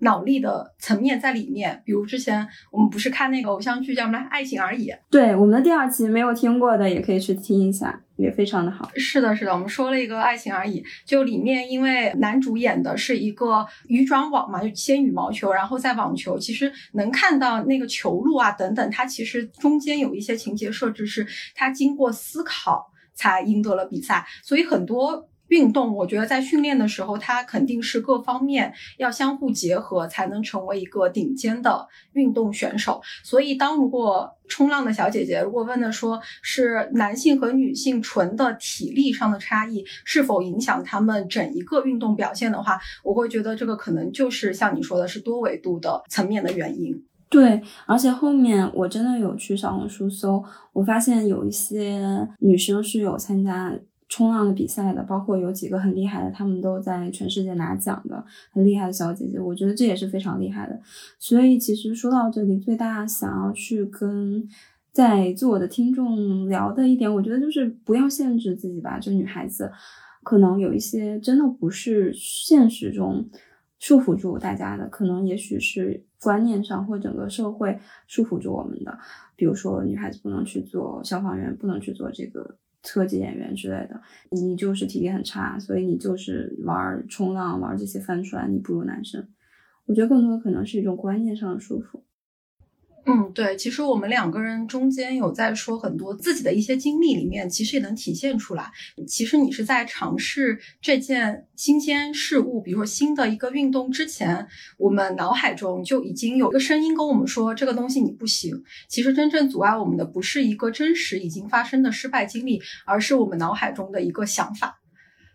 脑力的层面在里面。比如之前我们不是看那个偶像剧叫什么《爱情而已》？对，我们的第二期没有听过的也可以去听一下，也非常的好。是的，是的，我们说了一个《爱情而已》，就里面因为男主演的是一个羽转网嘛，就先羽毛球，然后再网球，其实能看到那个球路啊等等，它其实中间有一些情节设置是他经过思考才赢得了比赛，所以很多。运动，我觉得在训练的时候，它肯定是各方面要相互结合，才能成为一个顶尖的运动选手。所以，当如果冲浪的小姐姐如果问的说是男性和女性纯的体力上的差异是否影响他们整一个运动表现的话，我会觉得这个可能就是像你说的是多维度的层面的原因。对，而且后面我真的有去小红书搜，我发现有一些女生是有参加。冲浪的比赛的，包括有几个很厉害的，他们都在全世界拿奖的，很厉害的小姐姐，我觉得这也是非常厉害的。所以其实说到这里，最大想要去跟在座的听众聊的一点，我觉得就是不要限制自己吧。就女孩子，可能有一些真的不是现实中束缚住大家的，可能也许是观念上或整个社会束缚住我们的。比如说，女孩子不能去做消防员，不能去做这个。特技演员之类的，你就是体力很差，所以你就是玩冲浪、玩这些帆船，你不如男生。我觉得更多的可能是一种观念上的束缚。嗯，对，其实我们两个人中间有在说很多自己的一些经历，里面其实也能体现出来。其实你是在尝试这件新鲜事物，比如说新的一个运动之前，我们脑海中就已经有一个声音跟我们说这个东西你不行。其实真正阻碍我们的不是一个真实已经发生的失败经历，而是我们脑海中的一个想法。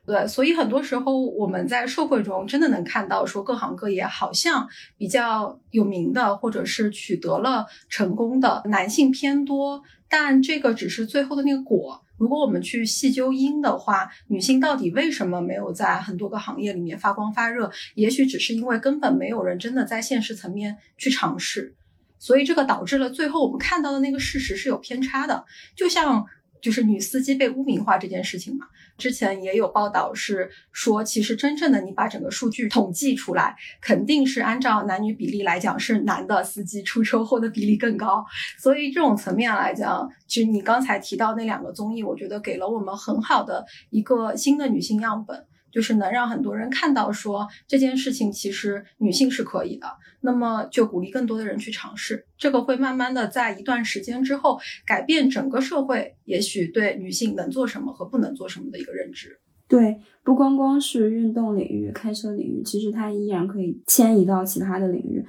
对，所以很多时候我们在社会中真的能看到，说各行各业好像比较有名的，或者是取得了成功的男性偏多，但这个只是最后的那个果，如果我们去细究因的话，女性到底为什么没有在很多个行业里面发光发热？也许只是因为根本没有人真的在现实层面去尝试，所以这个导致了最后我们看到的那个事实是有偏差的。就像就是女司机被污名化这件事情嘛，之前也有报道是说，其实真正的你把整个数据统计出来，肯定是按照男女比例来讲，是男的司机出车祸的比例更高。所以这种层面来讲，其实你刚才提到那两个综艺，我觉得给了我们很好的一个新的女性样本。就是能让很多人看到，说这件事情其实女性是可以的，那么就鼓励更多的人去尝试，这个会慢慢的在一段时间之后改变整个社会，也许对女性能做什么和不能做什么的一个认知。对，不光光是运动领域、开车领域，其实它依然可以迁移到其他的领域，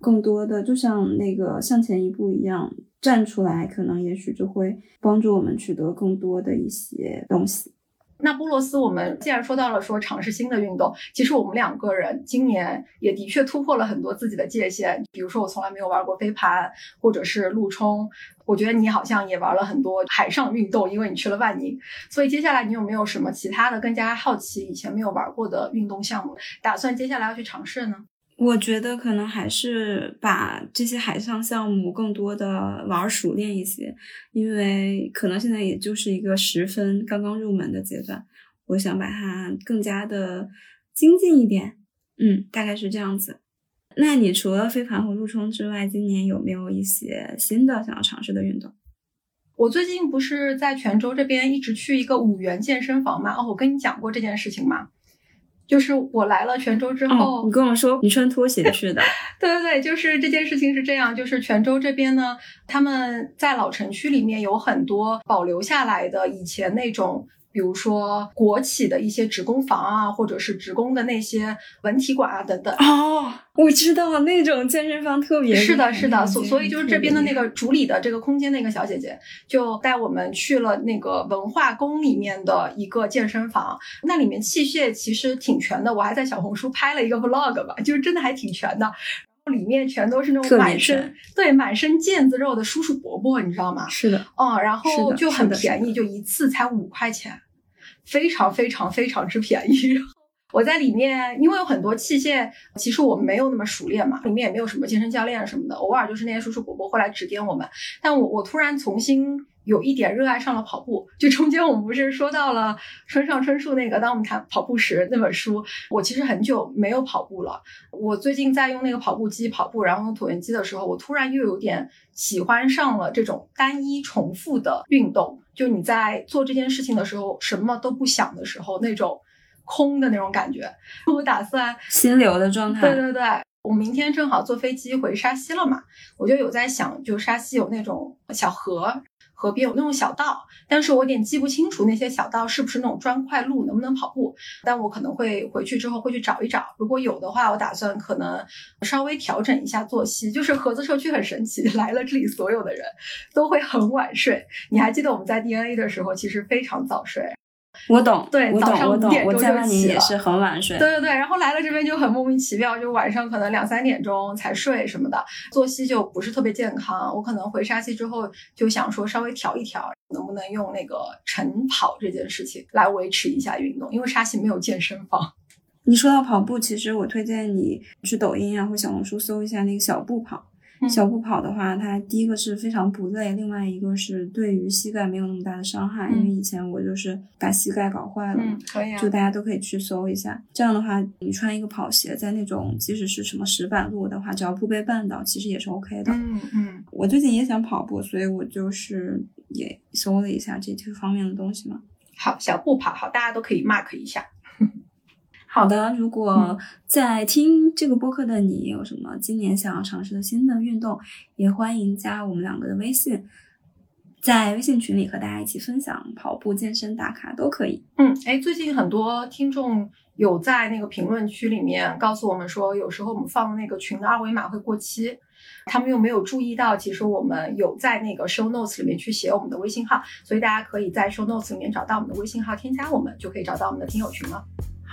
更多的就像那个向前一步一样站出来，可能也许就会帮助我们取得更多的一些东西。那波罗斯，我们既然说到了说尝试新的运动，其实我们两个人今年也的确突破了很多自己的界限。比如说，我从来没有玩过飞盘，或者是陆冲。我觉得你好像也玩了很多海上运动，因为你去了万宁。所以接下来你有没有什么其他的更加好奇、以前没有玩过的运动项目，打算接下来要去尝试呢？我觉得可能还是把这些海上项目更多的玩熟练一些，因为可能现在也就是一个十分刚刚入门的阶段，我想把它更加的精进一点。嗯，大概是这样子。那你除了飞盘和陆冲之外，今年有没有一些新的想要尝试的运动？我最近不是在泉州这边一直去一个五元健身房嘛？哦，我跟你讲过这件事情吗？就是我来了泉州之后，你跟我说 你穿拖鞋去的。对对对，就是这件事情是这样，就是泉州这边呢，他们在老城区里面有很多保留下来的以前那种。比如说国企的一些职工房啊，或者是职工的那些文体馆啊等等。哦，我知道那种健身房特别是的，是的，所所以就是这边的那个主理的这个空间那个小姐姐，就带我们去了那个文化宫里面的一个健身房，那里面器械其实挺全的，我还在小红书拍了一个 vlog 吧，就是真的还挺全的，然后里面全都是那种满身对满身腱子肉的叔叔伯伯，你知道吗？是的，嗯，然后就很便宜，就一次才五块钱。非常非常非常之便宜。我在里面，因为有很多器械，其实我们没有那么熟练嘛，里面也没有什么健身教练什么的，偶尔就是那些叔叔伯伯会来指点我们。但我我突然重新有一点热爱上了跑步。就中间我们不是说到了村上春树那个《当我们谈跑步时》那本书，我其实很久没有跑步了。我最近在用那个跑步机跑步，然后用椭圆机的时候，我突然又有点喜欢上了这种单一重复的运动。就你在做这件事情的时候，什么都不想的时候，那种空的那种感觉。我打算心流的状态。对对对，我明天正好坐飞机回沙溪了嘛，我就有在想，就沙溪有那种小河。河边有那种小道，但是我有点记不清楚那些小道是不是那种砖块路，能不能跑步？但我可能会回去之后会去找一找，如果有的话，我打算可能稍微调整一下作息。就是盒子社区很神奇，来了这里所有的人都会很晚睡。你还记得我们在 DNA 的时候，其实非常早睡。我懂，对，早上五点钟就起也是很晚睡。对对对，然后来了这边就很莫名其妙，就晚上可能两三点钟才睡什么的，作息就不是特别健康。我可能回沙溪之后就想说稍微调一调，能不能用那个晨跑这件事情来维持一下运动，因为沙溪没有健身房。你说到跑步，其实我推荐你去抖音啊或小红书搜一下那个小步跑。小步跑的话，它第一个是非常不累，另外一个是对于膝盖没有那么大的伤害。因为以前我就是把膝盖搞坏了，可以，啊就大家都可以去搜一下。这样的话，你穿一个跑鞋，在那种即使是什么石板路的话，只要不被绊倒，其实也是 OK 的。嗯嗯。我最近也想跑步，所以我就是也搜了一下这这方面的东西嘛。好，小步跑，好，大家都可以 mark 一下。好的，如果在听这个播客的你有什么今年想要尝试的新的运动，也欢迎加我们两个的微信，在微信群里和大家一起分享跑步、健身打卡都可以。嗯，哎，最近很多听众有在那个评论区里面告诉我们说，有时候我们放的那个群的二维码会过期，他们又没有注意到，其实我们有在那个 show notes 里面去写我们的微信号，所以大家可以在 show notes 里面找到我们的微信号，添加我们就可以找到我们的听友群了。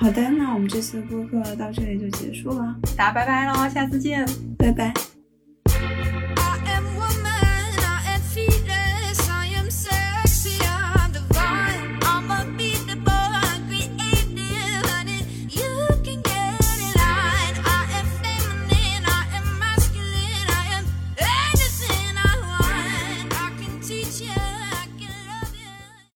好的，那我们这次的播客到这里就结束了，大家拜拜喽，下次见，拜拜。